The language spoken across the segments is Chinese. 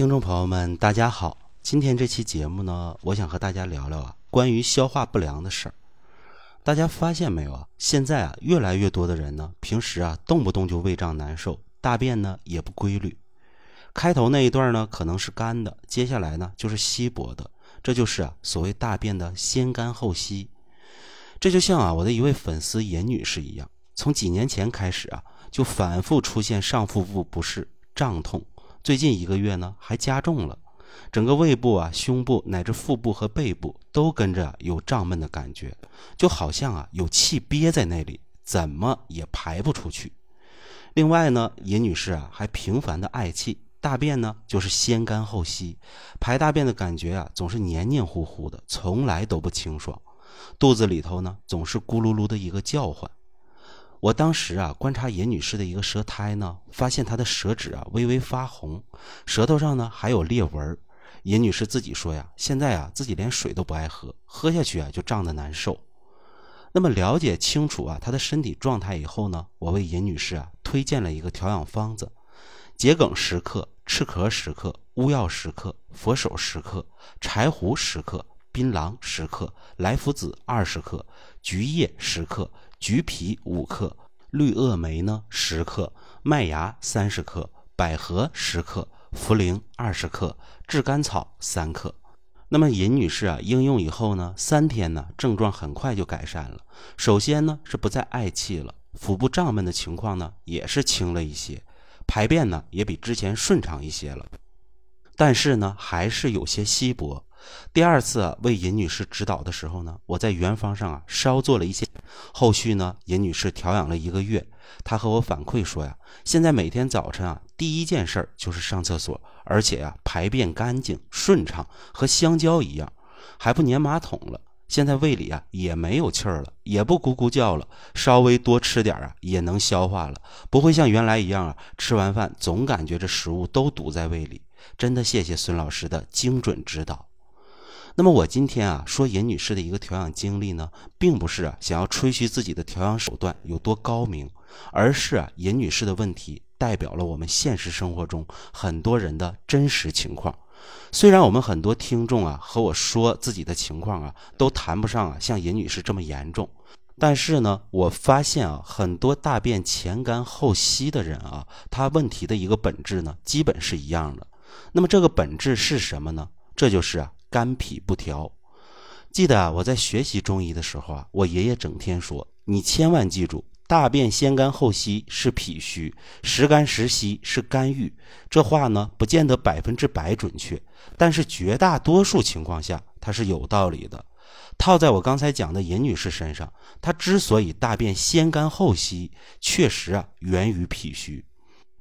听众朋友们，大家好。今天这期节目呢，我想和大家聊聊啊，关于消化不良的事儿。大家发现没有啊？现在啊，越来越多的人呢，平时啊，动不动就胃胀难受，大便呢也不规律。开头那一段呢，可能是干的，接下来呢就是稀薄的，这就是啊，所谓大便的先干后稀。这就像啊，我的一位粉丝严女士一样，从几年前开始啊，就反复出现上腹部不适、胀痛。最近一个月呢，还加重了，整个胃部啊、胸部乃至腹部和背部都跟着有胀闷的感觉，就好像啊有气憋在那里，怎么也排不出去。另外呢，尹女士啊还频繁的嗳气，大便呢就是先干后稀，排大便的感觉啊总是黏黏糊糊的，从来都不清爽，肚子里头呢总是咕噜噜的一个叫唤。我当时啊，观察尹女士的一个舌苔呢，发现她的舌质啊微微发红，舌头上呢还有裂纹。尹女士自己说呀，现在啊自己连水都不爱喝，喝下去啊就胀得难受。那么了解清楚啊她的身体状态以后呢，我为尹女士啊推荐了一个调养方子：桔梗十克、赤壳十克、乌药十克、佛手十克、柴胡十克、槟榔十克、莱菔子二十克、菊叶十克。橘皮五克，绿萼梅呢十克，麦芽三十克，百合十克，茯苓二十克，炙甘草三克。那么尹女士啊，应用以后呢，三天呢，症状很快就改善了。首先呢，是不再嗳气了，腹部胀闷的情况呢，也是轻了一些，排便呢，也比之前顺畅一些了。但是呢，还是有些稀薄。第二次啊，为尹女士指导的时候呢，我在原方上啊稍做了一些。后续呢，尹女士调养了一个月，她和我反馈说呀，现在每天早晨啊，第一件事就是上厕所，而且呀，排便干净顺畅，和香蕉一样，还不粘马桶了。现在胃里啊也没有气儿了，也不咕咕叫了，稍微多吃点啊也能消化了，不会像原来一样啊，吃完饭总感觉这食物都堵在胃里。真的谢谢孙老师的精准指导。那么我今天啊说尹女士的一个调养经历呢，并不是啊想要吹嘘自己的调养手段有多高明，而是啊尹女士的问题代表了我们现实生活中很多人的真实情况。虽然我们很多听众啊和我说自己的情况啊都谈不上啊像尹女士这么严重，但是呢我发现啊很多大便前干后稀的人啊，他问题的一个本质呢基本是一样的。那么这个本质是什么呢？这就是啊。肝脾不调，记得啊，我在学习中医的时候啊，我爷爷整天说：“你千万记住，大便先干后稀是脾虚，时干时稀是肝郁。”这话呢，不见得百分之百准确，但是绝大多数情况下它是有道理的。套在我刚才讲的尹女士身上，她之所以大便先干后稀，确实啊，源于脾虚。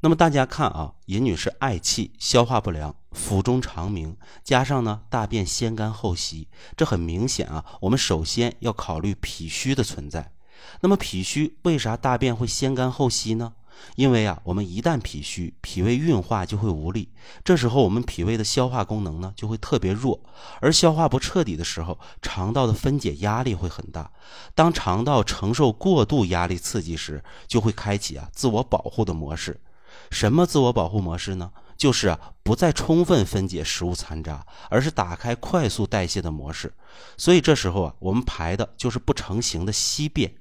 那么大家看啊，尹女士嗳气、消化不良、腹中长鸣，加上呢大便先干后稀，这很明显啊。我们首先要考虑脾虚的存在。那么脾虚为啥大便会先干后稀呢？因为啊，我们一旦脾虚，脾胃运化就会无力，这时候我们脾胃的消化功能呢就会特别弱，而消化不彻底的时候，肠道的分解压力会很大。当肠道承受过度压力刺激时，就会开启啊自我保护的模式。什么自我保护模式呢？就是啊，不再充分分解食物残渣，而是打开快速代谢的模式。所以这时候啊，我们排的就是不成形的稀便。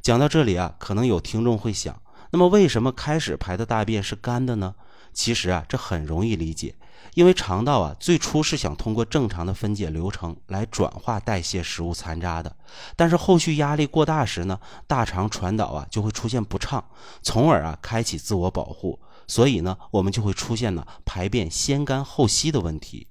讲到这里啊，可能有听众会想，那么为什么开始排的大便是干的呢？其实啊，这很容易理解。因为肠道啊，最初是想通过正常的分解流程来转化代谢食物残渣的，但是后续压力过大时呢，大肠传导啊就会出现不畅，从而啊开启自我保护，所以呢，我们就会出现呢排便先干后稀的问题。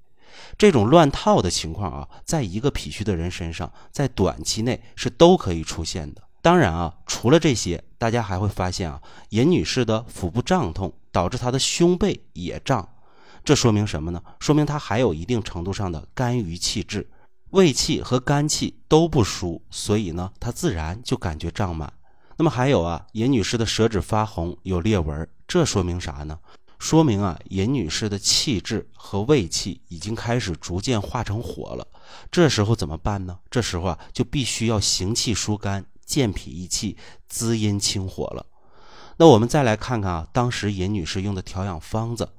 这种乱套的情况啊，在一个脾虚的人身上，在短期内是都可以出现的。当然啊，除了这些，大家还会发现啊，尹女士的腹部胀痛导致她的胸背也胀。这说明什么呢？说明他还有一定程度上的肝郁气滞，胃气和肝气都不舒，所以呢，他自然就感觉胀满。那么还有啊，尹女士的舌质发红，有裂纹，这说明啥呢？说明啊，尹女士的气滞和胃气已经开始逐渐化成火了。这时候怎么办呢？这时候啊，就必须要行气疏肝、健脾益气、滋阴清火了。那我们再来看看啊，当时尹女士用的调养方子。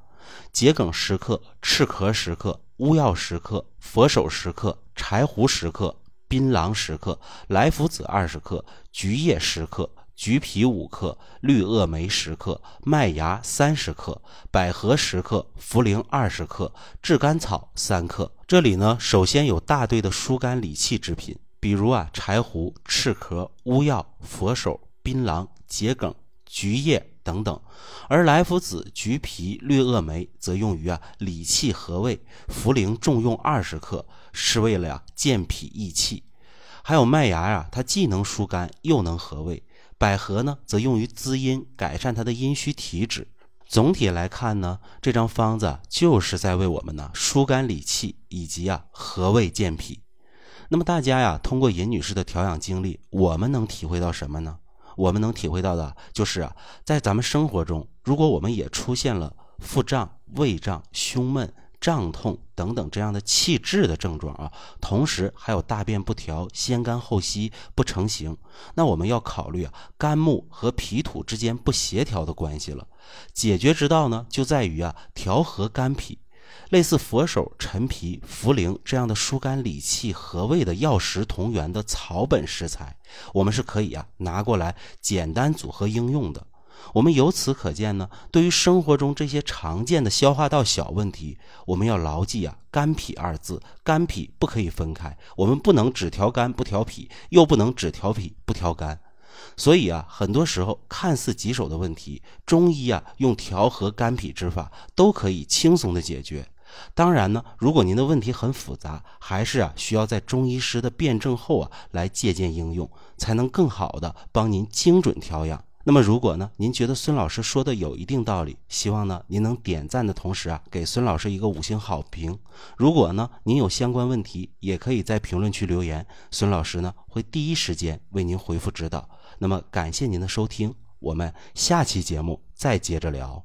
桔梗十克，赤壳十克，乌药十克，佛手十克，柴胡十克，槟榔十克，莱菔子二十克，菊叶十克。橘皮五克，绿萼梅十克，麦芽三十克，百合十克，茯苓二十克，炙甘草三克。这里呢，首先有大队的疏肝理气之品，比如啊，柴胡、赤壳、乌药、佛手、槟榔、桔梗、菊叶等等；而莱菔子、橘皮、绿萼梅则用于啊理气和胃，茯苓重用二十克，是为了呀健脾益气。还有麦芽呀，它既能疏肝，又能和胃。百合呢，则用于滋阴，改善它的阴虚体质。总体来看呢，这张方子就是在为我们呢疏肝理气，以及啊和胃健脾。那么大家呀，通过尹女士的调养经历，我们能体会到什么呢？我们能体会到的就是啊，在咱们生活中，如果我们也出现了腹胀、胃胀、胸闷。胀痛等等这样的气滞的症状啊，同时还有大便不调、先干后稀、不成形，那我们要考虑啊肝木和脾土之间不协调的关系了。解决之道呢，就在于啊调和肝脾，类似佛手、陈皮、茯苓这样的疏肝理气、和胃的药食同源的草本食材，我们是可以啊拿过来简单组合应用的。我们由此可见呢，对于生活中这些常见的消化道小问题，我们要牢记啊“肝脾”二字，肝脾不可以分开，我们不能只调肝不调脾，又不能只调脾不调肝。所以啊，很多时候看似棘手的问题，中医啊用调和肝脾之法都可以轻松的解决。当然呢，如果您的问题很复杂，还是啊需要在中医师的辩证后啊来借鉴应用，才能更好的帮您精准调养。那么，如果呢，您觉得孙老师说的有一定道理，希望呢您能点赞的同时啊，给孙老师一个五星好评。如果呢您有相关问题，也可以在评论区留言，孙老师呢会第一时间为您回复指导。那么，感谢您的收听，我们下期节目再接着聊。